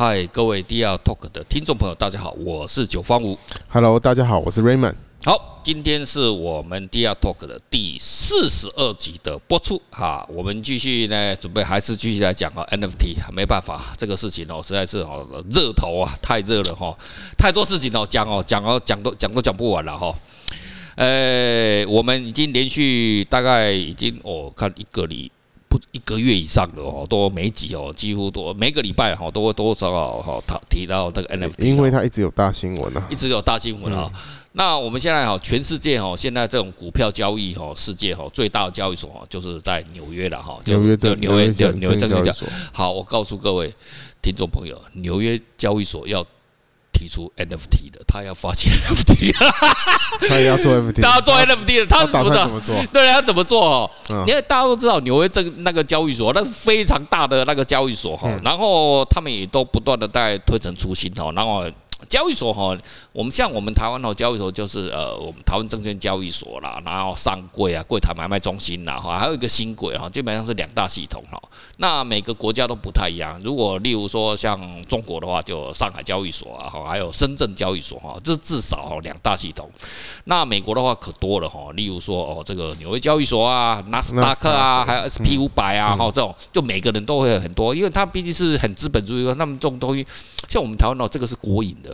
嗨，各位 DR Talk 的听众朋友，大家好，我是九方吴。Hello，大家好，我是 Raymond。好，今天是我们 DR Talk 的第四十二集的播出哈，我们继续呢，准备还是继续来讲啊 NFT，没办法，这个事情哦，实在是哦热头啊，太热了哈，太多事情哦讲哦讲哦讲都讲都讲不完了哈。呃，我们已经连续大概已经哦看一个礼。不一个月以上的哦，都每集哦，几乎都每个礼拜哈，都会多少哈，他提到那个 NFT，因为它一直有大新闻啊，一直有大新闻啊。那我们现在哈，全世界哈，现在这种股票交易哈，世界哈最大的交易所哈，就是在纽约了哈，纽约证纽约纽约证券交易所。好，我告诉各位听众朋友，纽约交易所要。提出 NFT 的，他要发起 NFT，他也要做 NFT，他要做 NFT 的，他打算怎么做？对，他怎么做？哦，因为大家都知道纽约这个那个交易所，那是非常大的那个交易所哈，然后他们也都不断的在推陈出新哈，然后。交易所哈，我们像我们台湾的交易所就是呃，我们台湾证券交易所啦，然后上柜啊，柜台买卖中心啦，哈，还有一个新柜哈，基本上是两大系统哈。那每个国家都不太一样。如果例如说像中国的话，就上海交易所啊，哈，还有深圳交易所哈，这至少两大系统。那美国的话可多了哈，例如说哦，这个纽约交易所啊，纳斯达克啊，还有 SP 五百啊，哈，这种就每个人都会很多，因为它毕竟是很资本主义，那么这种东西，像我们台湾哦，这个是国营的。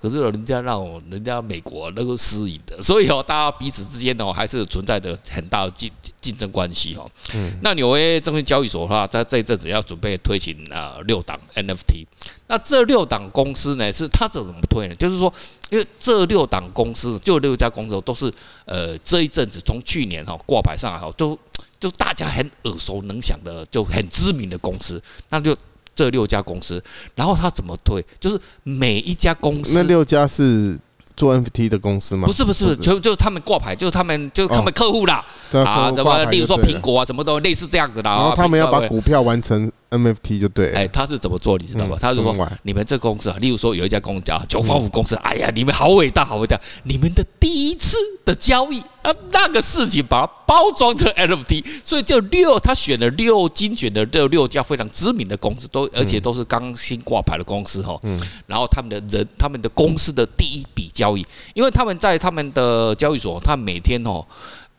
可是人家让我人家美国那个私营的，所以哦，大家彼此之间哦还是存在着很大的竞竞争关系哦。嗯。那纽约证券交易所的话，在这一阵子要准备推行啊六档 NFT。那这六档公司呢，是它怎么推呢？就是说，因为这六档公司就六家公司都是呃这一阵子从去年哈挂牌上来哈，都就大家很耳熟能详的，就很知名的公司，那就。这六家公司，然后他怎么推？就是每一家公司，那六家是做 NFT 的公司吗？不是，不是，就就是他们挂牌，就是他们，就是他们客户啦。啊，什么，例如说苹果啊，什么都类似这样子的。然后他们要把股票完成 NFT 就对。哎，他是怎么做？你知道吗？他是说，你们这公司啊，例如说有一家公司叫九方五公司，哎呀，你们好伟大，好伟大！你们的第一次的交易啊，那个事情把它包装成 NFT，所以就六，他选了六精选的六六家非常知名的公司，都而且都是刚新挂牌的公司哈。嗯。然后他们的人，他们的公司的第一笔交易，因为他们在他们的交易所，他每天哦。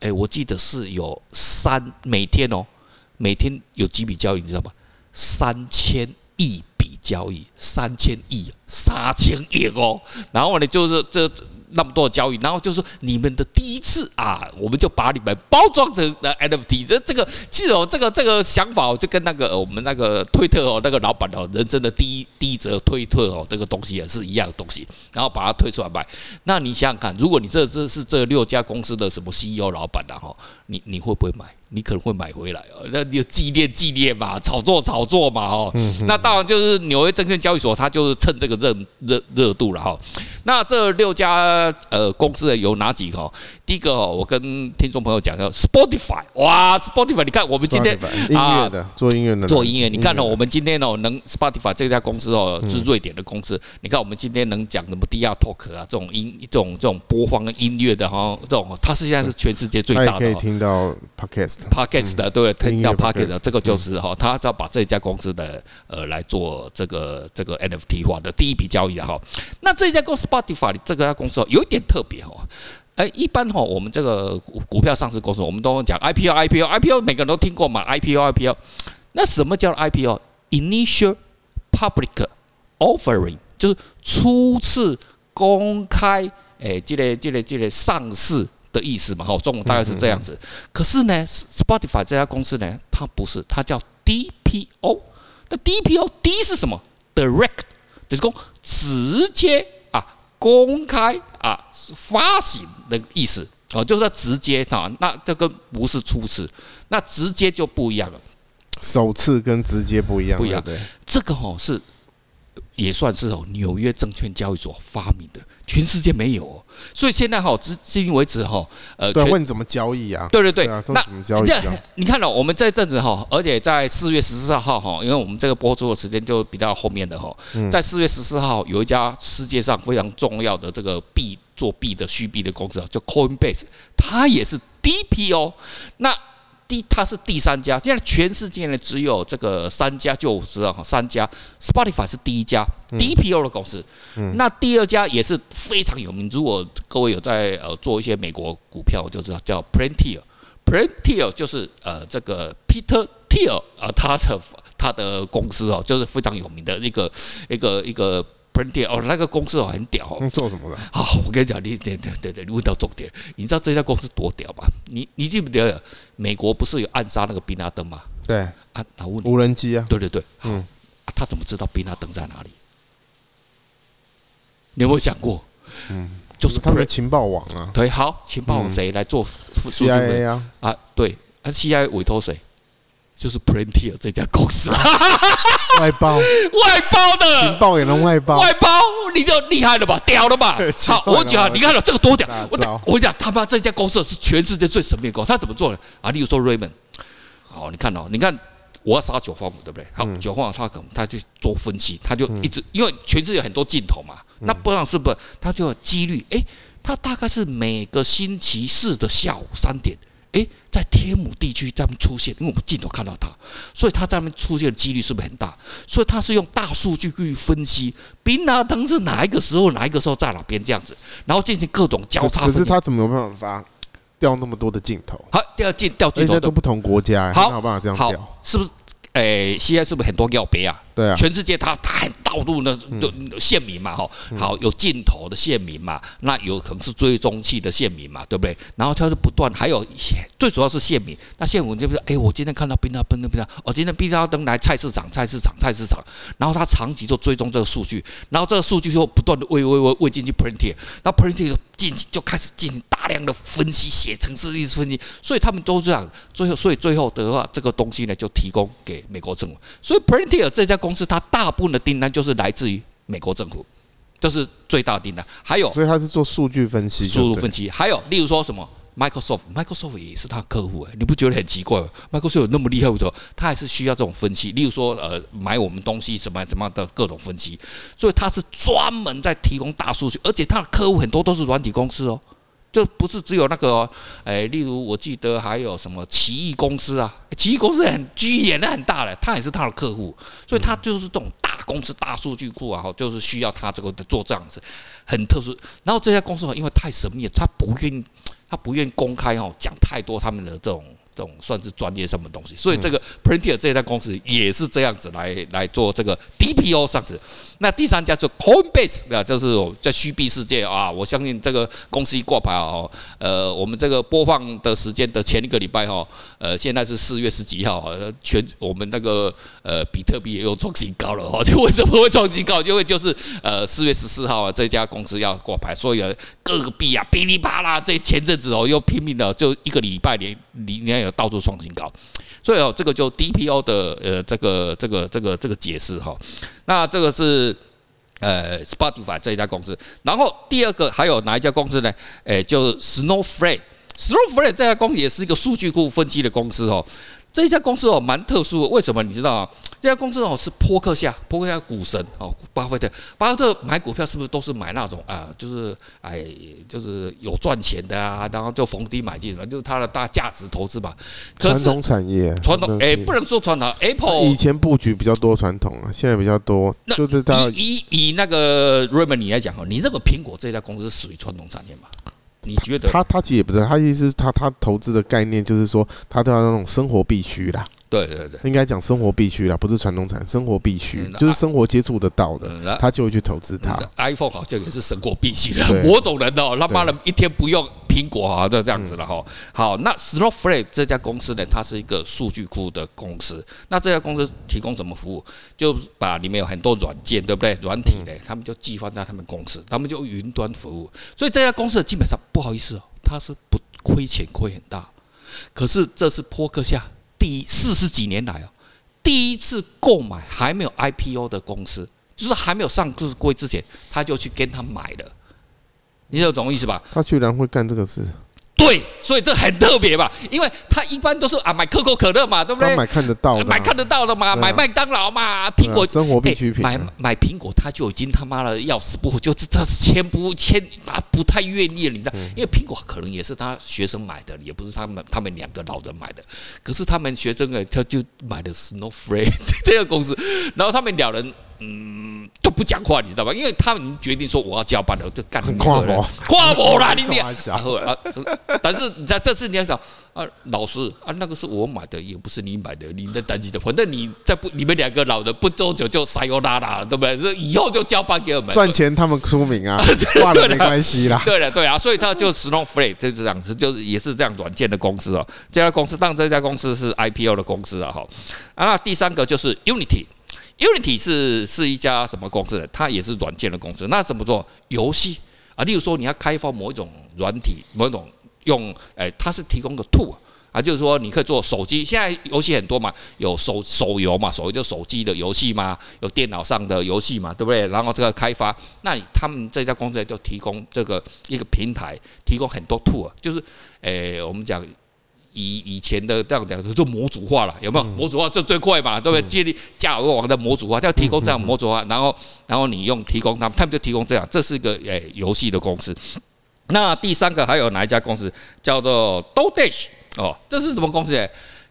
哎，我记得是有三每天哦，每天有几笔交易，你知道吗？三千亿笔交易，三千亿，三千亿哦。然后呢，就是这。那么多的交易，然后就是你们的第一次啊，我们就把你们包装成了 NFT。这这个其实哦，这个这个想法就跟那个我们那个推特哦，那个老板哦，人生的第一第一则推特哦，这个东西也是一样的东西，然后把它推出来卖。那你想想看，如果你这这是这六家公司的什么 CEO 老板的哈，你你会不会买？你可能会买回来哦，那你就纪念纪念嘛，炒作炒作嘛哦。那当然就是纽约证券交易所，它就是趁这个热热热度了哈。那这六家呃公司有哪几个？第一个哦，我跟听众朋友讲叫 Spotify，哇，Spotify，你看我们今天音乐的做音乐的。做音乐，你看哦，我们今天哦能 Spotify 这家公司哦是瑞典的公司，你看我们今天能讲什么 DR Talk 啊这种音这种这种播放音乐的哈，这种它实际上是全世界最大的，可以听到 Podcast，Podcast 的对，听到 Podcast 的这个就是哈，他要把这家公司的呃来做这个这个 NFT 化的第一笔交易的哈，那这家公司 Spotify 这个公司有一点特别哦。哎，一般哈，我们这个股股票上市公司，我们都讲 IPO，IPO，IPO，每个人都听过嘛，IPO，IPO。那什么叫 IPO？Initial Public Offering，就是初次公开，哎，这个这个这个上市的意思嘛，哈，中文大概是这样子。可是呢，Spotify 这家公司呢，它不是，它叫 DPO。那 DPO，D 是什么？Direct，就是说直接。公开啊，发行的意思哦，就是说直接啊，那这个不是初次，那直接就不一样了。首次跟直接不一样，不一样。对，这个哦是。也算是哦，纽约证券交易所发明的，全世界没有哦，所以现在哈，至至今为止哈，呃，对，问怎么交易啊？对对对，那怎么交易？你看了，我们这阵子哈，而且在四月十四号哈，因为我们这个播出的时间就比较后面的哈，在四月十四号有一家世界上非常重要的这个币做币的虚币的公司叫 Coinbase，它也是 DPO，那第它是第三家，现在全世界呢只有这个三家，就我知道哈，三家。Spotify 是第一家，DPO 的公司。嗯、那第二家也是非常有名，如果各位有在呃做一些美国股票，我就知道叫。Palantir 就是呃这个 Peter Thiel 啊，他的他的公司哦，就是非常有名的一个一个一个。哦，那个公司哦很屌哦。做什么的？好，我跟你讲，你对对对对，你问到重点。你知道这家公司多屌吗？你你记不记得美国不是有暗杀那个宾拉登吗？对。啊，他问无人机啊。对对对。嗯。他怎么知道宾拉登在哪里？你有没有想过？嗯。就是他们的情报网啊。对，好，情报网谁来做？CIA 啊。啊，对，啊，CIA 委托谁？就是 Palantir 这家公司，外包，外包的，情报也能外包，外包你就厉害了吧，屌了吧？好，我讲，你看了这个多屌，我我讲他妈这家公司是全世界最神秘的公司，他怎么做的啊？例如说 Raymond，好，你看哦，你看我要杀九方五，对不对？好，九方五他可能他就做分析，他就一直因为全世界有很多镜头嘛，那不知道是不是他就有几率？诶，他大概是每个星期四的下午三点。诶，在天母地区他们出现，因为我们镜头看到他，所以他在那边出现的几率是不是很大？所以他是用大数据去分析宾拉登是哪一个时候，哪一个时候在哪边这样子，然后进行各种交叉。可是他怎么有办法调那么多的镜头？好，调镜调镜头都，不同国家，好，有办法这样调？是不是？诶，现在是不是很多药别啊？对啊，全世界它它很道路呢，都县民嘛，哈，好有镜头的县民嘛，那有可能是追踪器的县民嘛，对不对？然后它就不断，还有一些最主要是县民，那县民就比如说，哎，我今天看到宾拉登那边，哦，今天宾拉登来菜市场，菜市场，菜市场，然后他长期就追踪这个数据，然后这个数据就不断的喂喂喂喂进去 Palantir，那就进行就开始进行大量的分析，写程式历史分析，所以他们都这样，最后所以最后的话，这个东西呢就提供给美国政府，所以 Palantir 这家公司它大部分的订单就是来自于美国政府，这是最大订单。还有，所以它是做数据分析，输入分析。还有，例如说什么 Microsoft，Microsoft 也是他客户哎，你不觉得很奇怪吗？Microsoft 有那么厉害的，他还是需要这种分析。例如说，呃，买我们东西什么什么的各种分析，所以他是专门在提供大数据，而且他的客户很多都是软体公司哦。就不是只有那个、哦，哎，例如我记得还有什么奇异公司啊，奇异公司很巨，演的很大的，他也是他的客户，所以他就是这种大公司、大数据库啊，就是需要他这个做这样子，很特殊。然后这家公司因为太神秘了，他不愿意，他不愿意公开哦，讲太多他们的这种。这种算是专业什么东西，所以这个 Palantir 这家公司也是这样子来来做这个 DPO 上市。那第三家就 Coinbase 啊，就是在虚币世界啊，我相信这个公司一挂牌哦，呃，我们这个播放的时间的前一个礼拜哈，呃，现在是四月十几号，全我们那个呃比特币也又创新高了哈，就为什么会创新高？因为就是呃四月十四号啊，这家公司要挂牌，所以各个币啊，噼里啪啦，这前阵子哦又拼命的，就一个礼拜连连连。到处创新高，最后，这个就 DPO 的呃，这个这个这个这个解释哈。那这个是呃 Spotify 这一家公司，然后第二个还有哪一家公司呢？诶，就是 Snowflake，Snowflake 这家公司也是一个数据库分析的公司哦。这一家公司哦，蛮特殊的，为什么你知道啊？这家公司哦是波克夏，波克夏股神哦，巴菲特，巴菲特买股票是不是都是买那种啊？就是哎，就是有赚钱的啊，然后就逢低买进，就是他的大价值投资嘛。传统产业，传统哎，不能说传统，Apple 以前布局比较多传统啊，现在比较多。就是他以以以那个 Raymond 你来讲哦，你认为苹果这家公司属于传统产业吗？你觉得？他他其实也不是，他意思是他他投资的概念就是说，他都要那种生活必须啦。对对对，应该讲生活必须啦，不是传统产，生活必须就是生活接触得到的，他就会去投资它。iPhone 好像也是生活必须的，某种人哦，他妈的一天不用苹果啊，就这样子了哈。好，那 Snowflake 这家公司呢，它是一个数据库的公司。那这家公司提供什么服务？就把里面有很多软件，对不对？软体呢，他们就寄放在他们公司，他们就云端服务。所以这家公司基本上不好意思哦，它是不亏钱，亏很大。可是这是波克夏。第四十几年来哦，第一次购买还没有 IPO 的公司，就是还没有上市柜之前，他就去跟他买了，你有懂意思吧？他居然会干这个事？对，所以这很特别吧？因为他一般都是啊买可口可乐嘛，对不对？买看得到的，买看得到的嘛，买麦当劳嘛，苹果生活必需品。买买苹果，他就已经他妈的要死不活，就是他是签不签，他不太愿意，你知道？因为苹果可能也是他学生买的，也不是他们他们两个老人买的。可是他们学生呢，他就买的 Snowflake 这个公司，然后他们两人。嗯，都不讲话，你知道吧？因为他们决定说我要交班了，就干跨模，跨模啦，你你啊，但是但这次你要想啊，老师啊，那个是我买的，也不是你买的，你在担心的，反正你在不，你们两个老的不多久就撒由拉拉了，对不对？以后就交班给我们赚钱，他们出名啊，挂了没关系啦。对了，对啊，所以他就 Snowflake 就这样子，就是也是这样软件的公司哦。这家公司，当然这家公司是 IPO 的公司啊，哈。啊，那第三个就是 Unity。Unity 是是一家什么公司？它也是软件的公司。那怎么做游戏啊？例如说，你要开发某一种软体，某一种用，诶，它是提供的 tool 啊，就是说你可以做手机。现在游戏很多嘛，有手手游嘛，手游就手机的游戏嘛，有电脑上的游戏嘛，对不对？然后这个开发，那他们这家公司就提供这个一个平台，提供很多 tool，就是诶，我们讲。以以前的这样讲，就模组化了，有没有？模组化这最快嘛，对不对？建立架构网的模组化，就要提供这样模组化，然后然后你用提供他们，他们就提供这样，这是一个诶游戏的公司。那第三个还有哪一家公司叫做 DoorDash 哦？这是什么公司诶？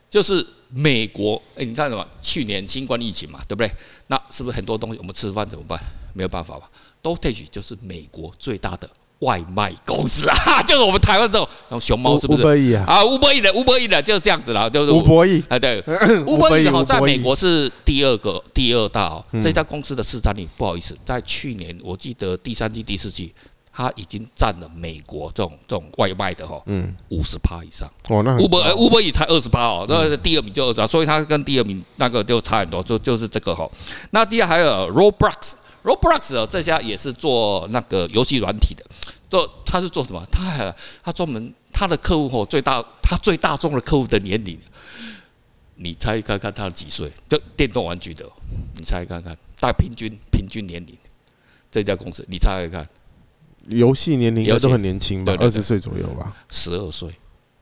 就是美国诶，你看什么？去年新冠疫情嘛，对不对？那是不是很多东西我们吃饭怎么办？没有办法吧？DoorDash 就是美国最大的。外卖公司 啊，就是我们台湾这种熊猫，是不是？啊！啊，五百亿的，五百亿的，就是这样子了，就是五百亿啊，对，五百亿哈，在美国是第二个，第二大哦。这家公司的市占率，不好意思，在去年我记得第三季、第四季，它已经占了美国这种这种外卖的哈，嗯，五十趴以上。哦，那五百五百亿才二十趴哦，那第二名就二十趴，所以它跟第二名那个就差很多，就就是这个哈。那第二还有 Roblox。Roblox 哦，这家也是做那个游戏软体的，做他是做什么？他还他专门他的客户哦，最大他最大众的客户的年龄，你猜看看他几岁？就电动玩具的，你猜看看，大概平均平均年龄，这家公司你猜看看，游戏年龄都很年轻吧？二十岁左右吧？十二岁。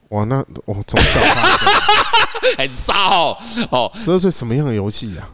哇，那我从小 很傻哦哦，十二岁什么样的游戏呀？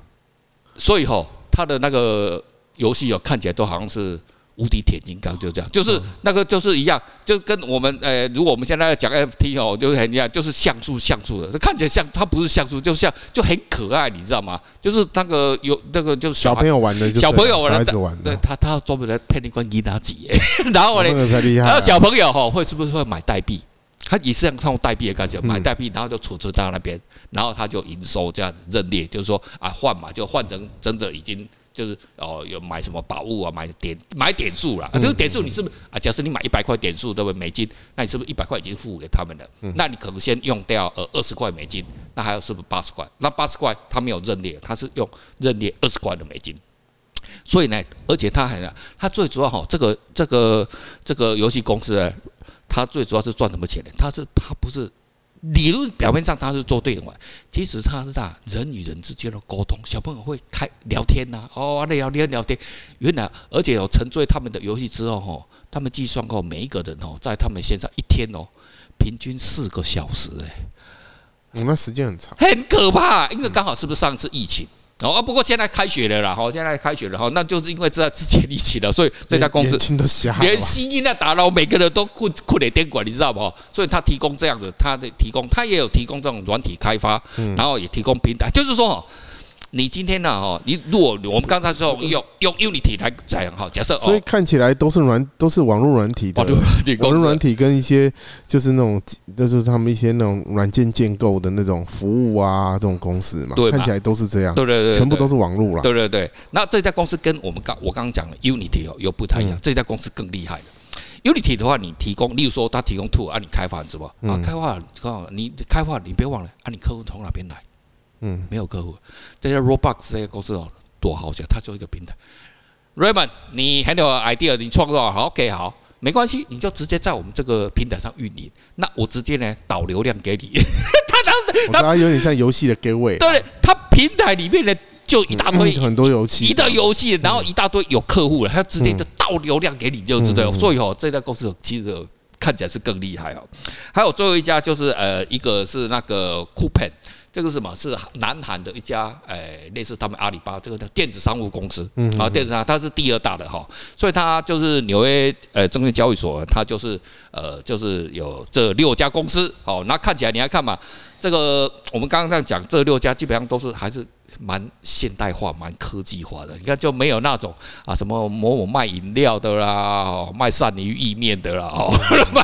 所以吼，他的那个。游戏哦，看起来都好像是无敌铁金刚，就这样，就是那个就是一样，就跟我们呃，如果我们现在讲 FT 哦，就是很一样，就是像素像素的，看起来像，它不是像素，就像就很可爱，你知道吗？就是那个有那个就是小朋友玩的，小朋友玩的，对他他专门来骗你关机拿几，然后呢，然后小朋友哈会是不是会买代币？他也是像代币的感觉，买代币，然后就储存到那边，然后他就营收这样子认列，就是说啊换嘛，就换成真的已经。就是哦，有买什么宝物啊？买点买点数啦。这个点数你是不是啊？假设你买一百块点数，对不对？美金，那你是不是一百块已经付给他们了？那你可能先用掉呃二十块美金，那还有是不是八十块？那八十块他没有认列，他是用认列二十块的美金。所以呢，而且他还他最主要哈，这个这个这个游戏公司呢，他最主要是赚什么钱呢？他是他不是。理论表面上他是做对的嘛，其实他是啥人与人之间的沟通，小朋友会开聊天呐、啊，哦，聊天聊天，原来而且有沉醉他们的游戏之后吼，他们计算过每一个人哦，在他们现在一天哦，平均四个小时哎，我们时间很长，很可怕，因为刚好是不是上次疫情？哦，不过现在开学了啦，哈，现在开学了哈，那就是因为这之前疫情了，所以这家公司连新音的打扰，每个人都困困的电管，你知道不？所以他提供这样的，他的提供，他也有提供这种软体开发，然后也提供平台，就是说。你今天呢？哦，你如果我们刚才说用用 Unity 来讲哈，假设所以看起来都是软都是网络软体的，网络软体跟一些就是那种就是他们一些那种软件建构的那种服务啊，这种公司嘛，看起来都是这样，对对对，全部都是网络了，对对对。那这家公司跟我们刚我刚刚讲的 Unity 哦又不太一样，这家公司更厉害了。Unity 的话，你提供，例如说他提供 tool 啊，你开发是吧？啊，开发，你开发，你别忘了啊，你客户从哪边来？嗯，没有客户。这些 Roblox 这些公司哦，多好笑，它就一个平台。Raymond，你很有 idea，你创造好，OK，好，没关系，你就直接在我们这个平台上运营。那我直接呢导流量给你。他他他有点像游戏的 gateway。对，他平台里面呢就一大堆、嗯、很多游戏，一大堆游戏，然后一大堆有客户了，他直接就导流量给你就知道。嗯、所以哦，这家公司其实看起来是更厉害哦。还有最后一家就是呃，一个是那个 Coupang。这个是什么？是南韩的一家，诶、哎，类似他们阿里巴巴这个的电子商务公司，嗯，啊，电子商，它是第二大的哈，所以它就是纽约呃证券交易所，它就是呃就是有这六家公司，哦，那看起来你来看嘛，这个我们刚刚这样讲，这六家基本上都是还是。蛮现代化、蛮科技化的，你看就没有那种啊什么某某卖饮料的啦，卖鳝鱼意面的啦，哦，卖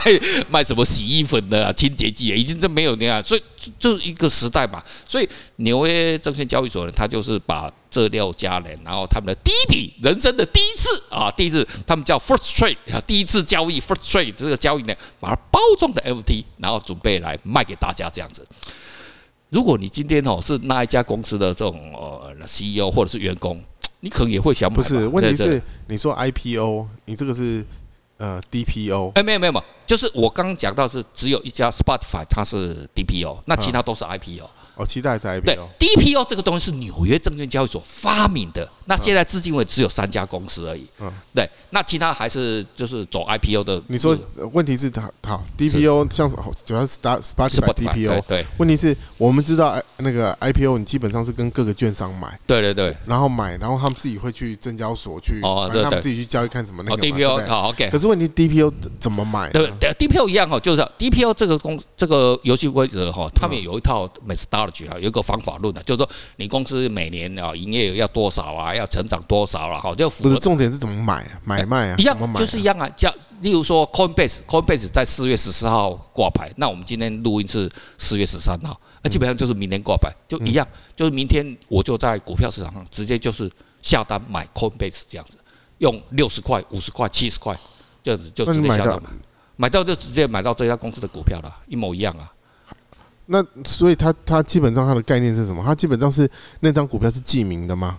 卖什么洗衣粉的啦、清洁剂，已经就没有那样，所以就一个时代嘛。所以纽约证券交易所呢，他就是把这六家人，然后他们的第一笔人生的第一次啊，第一次他们叫 first trade，第一次交易 first trade 这个交易呢，把它包装的 NFT，然后准备来卖给大家这样子。如果你今天哦是那一家公司的这种呃 CEO 或者是员工，你可能也会想买。不是，问题是你说 IPO，你这个是呃 DPO。哎，没有没有没有，就是我刚刚讲到是只有一家 Spotify 它是 DPO，那其他都是 IPO。哦，期待是 IPO。对，DPO 这个东西是纽约证券交易所发明的。那现在至今为止只有三家公司而已。嗯，对，那其他还是就是走 IPO 的。你说问题是它好 DPO 像主要是 Spotify DPO。对，问题是我们知道那个 IPO 你基本上是跟各个券商买。对对对。然后买，然后他们自己会去证交所去，哦，对对，他们自己去交易看什么那个。DPO 好 OK。可是问题 DPO 怎么买？对，DPO 一样哈，就是 DPO 这个公这个游戏规则哈，他们有一套 methodology 啊，有一个方法论的，就是说你公司每年啊营业额要多少啊，要成长多少了，好，就不是重点是怎么买啊，买卖啊，一样就是一样啊。像例如说 Coinbase，Coinbase 在四月十四号挂牌，那我们今天录音是四月十三号，那基本上就是明天挂牌，就一样，就是明天我就在股票市场上直接就是下单买 Coinbase 这样子，用六十块、五十块、七十块这样子就直接下单买，到就直接买到这家公司的股票了，一模一样啊。那所以它它基本上它的概念是什么？它基本上是那张股票是记名的吗？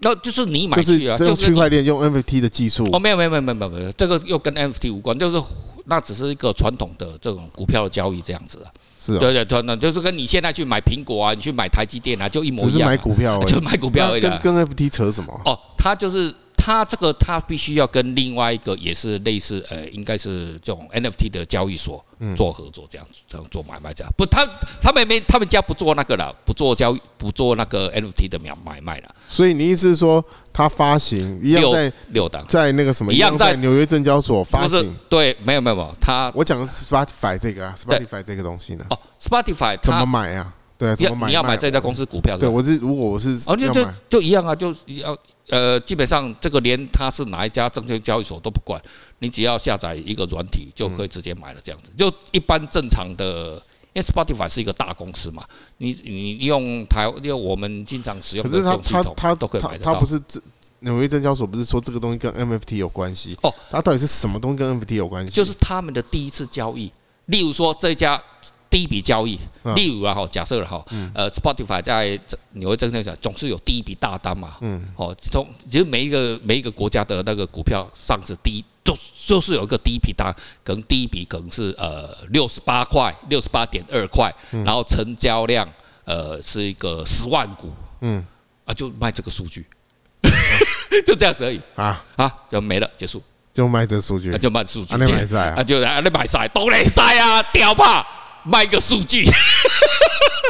那就是你买去啊，就是区块链用 NFT 的技术。哦，没有没有没有没有没有，这个又跟 NFT 无关，就是那只是一个传统的这种股票的交易这样子啊。是啊。对对对，那就是跟你现在去买苹果啊，你去买台积电啊，就一模一样。只是买股票，就买股票而已。跟跟 NFT 扯什么？哦，它就是。它这个他必须要跟另外一个也是类似呃，应该是这种 NFT 的交易所做合作，这样子这样做买卖这样。不，他他们没他们家不做那个了，不做交易，不做那个 NFT 的买买卖了。所以你意思是说，他发行一样在六档，在那个什么一样在纽约证交所发行？对，没有没有没有，他我讲的是 Spotify 这个啊，Spotify 这个东西呢？哦，Spotify 怎么买啊？对啊，怎么买？你要买这家公司股票？对，我是如果我是哦，就就就一样啊，就要。呃，基本上这个连他是哪一家证券交易所都不管，你只要下载一个软体就可以直接买了，这样子。就一般正常的，因为 Spotify 是一个大公司嘛，你你用台用我们经常使用的这种系统，它都可以买得到。它不是这纽约证交所不是说这个东西跟 NFT 有关系哦？它到底是什么东西跟 NFT 有关系？就是他们的第一次交易，例如说这家。第一笔交易，例如啊，哈，假设了哈，呃，Spotify 在纽约证券交易所总是有第一笔大单嘛，嗯，哦，从其实每一个每一个国家的那个股票上市第一，就就是有一个第一笔单，可能第一笔可能是呃六十八块，六十八点二块，然后成交量呃是一个十万股，嗯，啊，就卖这个数据，就这样子而已。啊。啊，就没了，结束，就卖这数据，就卖数据，啊，你买晒啊，就啊，你买晒，都来晒啊，屌吧！卖个数据，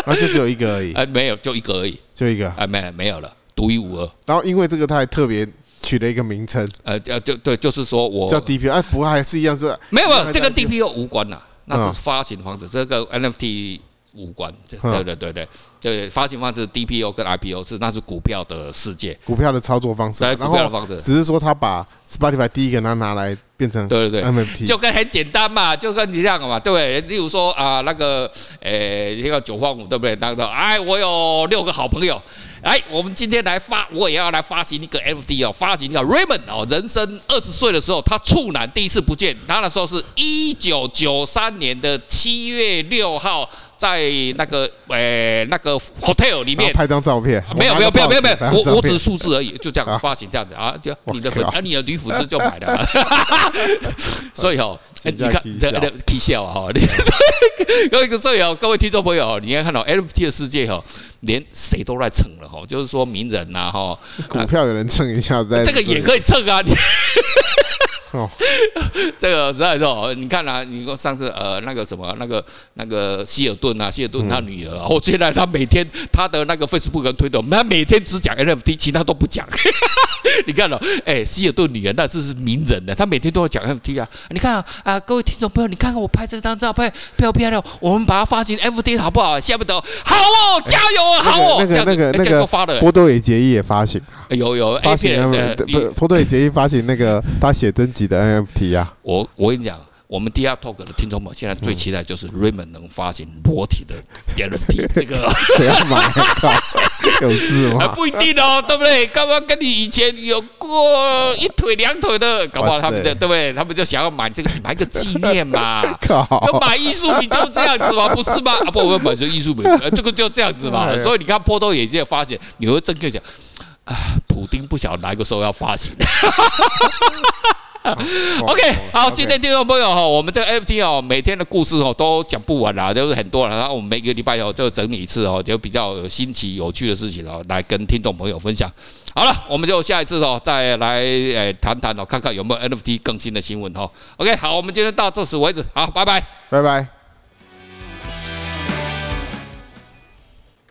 那 就只有一个而已。哎，没有，就一个而已，就一个。哎，没没有了，独一无二。然后因为这个，他还特别取了一个名称，呃，叫就对，就是说我叫 DPO，哎，不过还是一样是，没有没有，这个 DPO 无关呐，那是发行方式，这个 NFT 无关。对对对对，对发行方式 DPO 跟 IPO 是那是股票的世界，股票的操作方式，股票的方式，只是说他把 Spotify 第一个拿拿来。变成对对对 MFT，就跟很简单嘛，就跟你这样嘛，对不对？例如说啊，那个诶，那个九方五，对不对？那个哎，我有六个好朋友，哎，我们今天来发，我也要来发行一个 NFT 哦，发行一个 Raymond 哦，人生二十岁的时候，他处男第一次不见，他那时候是一九九三年的七月六号。在那个呃那个 hotel 里面。拍张照片，没有没有没有没有没有，我我只是数字而已，就这样发行这样子啊，就你的粉啊你的女粉丝就买了，所以哦，你看这个可笑啊哈，各位 所以哦各位听众朋友，你要看到 NFT 的世界哈，连谁都在蹭了哈，就是说名人呐哈，股票有人蹭一下，在这个也可以蹭啊。哦，这个实在是哦，你看啊，你说上次呃那个什么那个那个希尔顿啊，希尔顿他女儿，我现在他每天他的那个 Facebook 跟推特，他每天只讲 NFT，其他都不讲。你看了，哎，希尔顿女儿那是是名人的，他每天都要讲 NFT 啊。你看啊，啊，各位听众朋友，你看看我拍这张照片漂不漂亮？我们把它发行 NFT 好不好？下不得，好哦，加油啊，好哦。那个那个那个波多野结衣也发行，有有发行不？波多野结衣发行那个他写真集的 NFT 啊。我我跟你讲。我们 DR Talk 的听众们现在最期待就是 Raymond 能发行裸体的 NFT，这个谁要买？有事吗？不一定哦，对不对？刚刚跟你以前有过一腿两腿的，搞不好他们的对不对？他们就想要买这个，买个纪念嘛。要买艺术品就是这样子嘛，不是吗？啊不，我要买这艺术品，这个就这样子嘛。所以你看波多野结衣发现，你会正确讲啊，普丁不晓得哪个时候要发行。OK，好，今天听众朋友哈，我们这个 NFT 哦，每天的故事哦都讲不完啦，就是很多了。然后我们每个礼拜哦就整理一次哦，就比较有新奇有趣的事情哦，来跟听众朋友分享。好了，我们就下一次哦再来诶谈谈哦，看看有没有 NFT 更新的新闻哦。OK，好，我们今天到这此为止，好，拜拜，拜拜。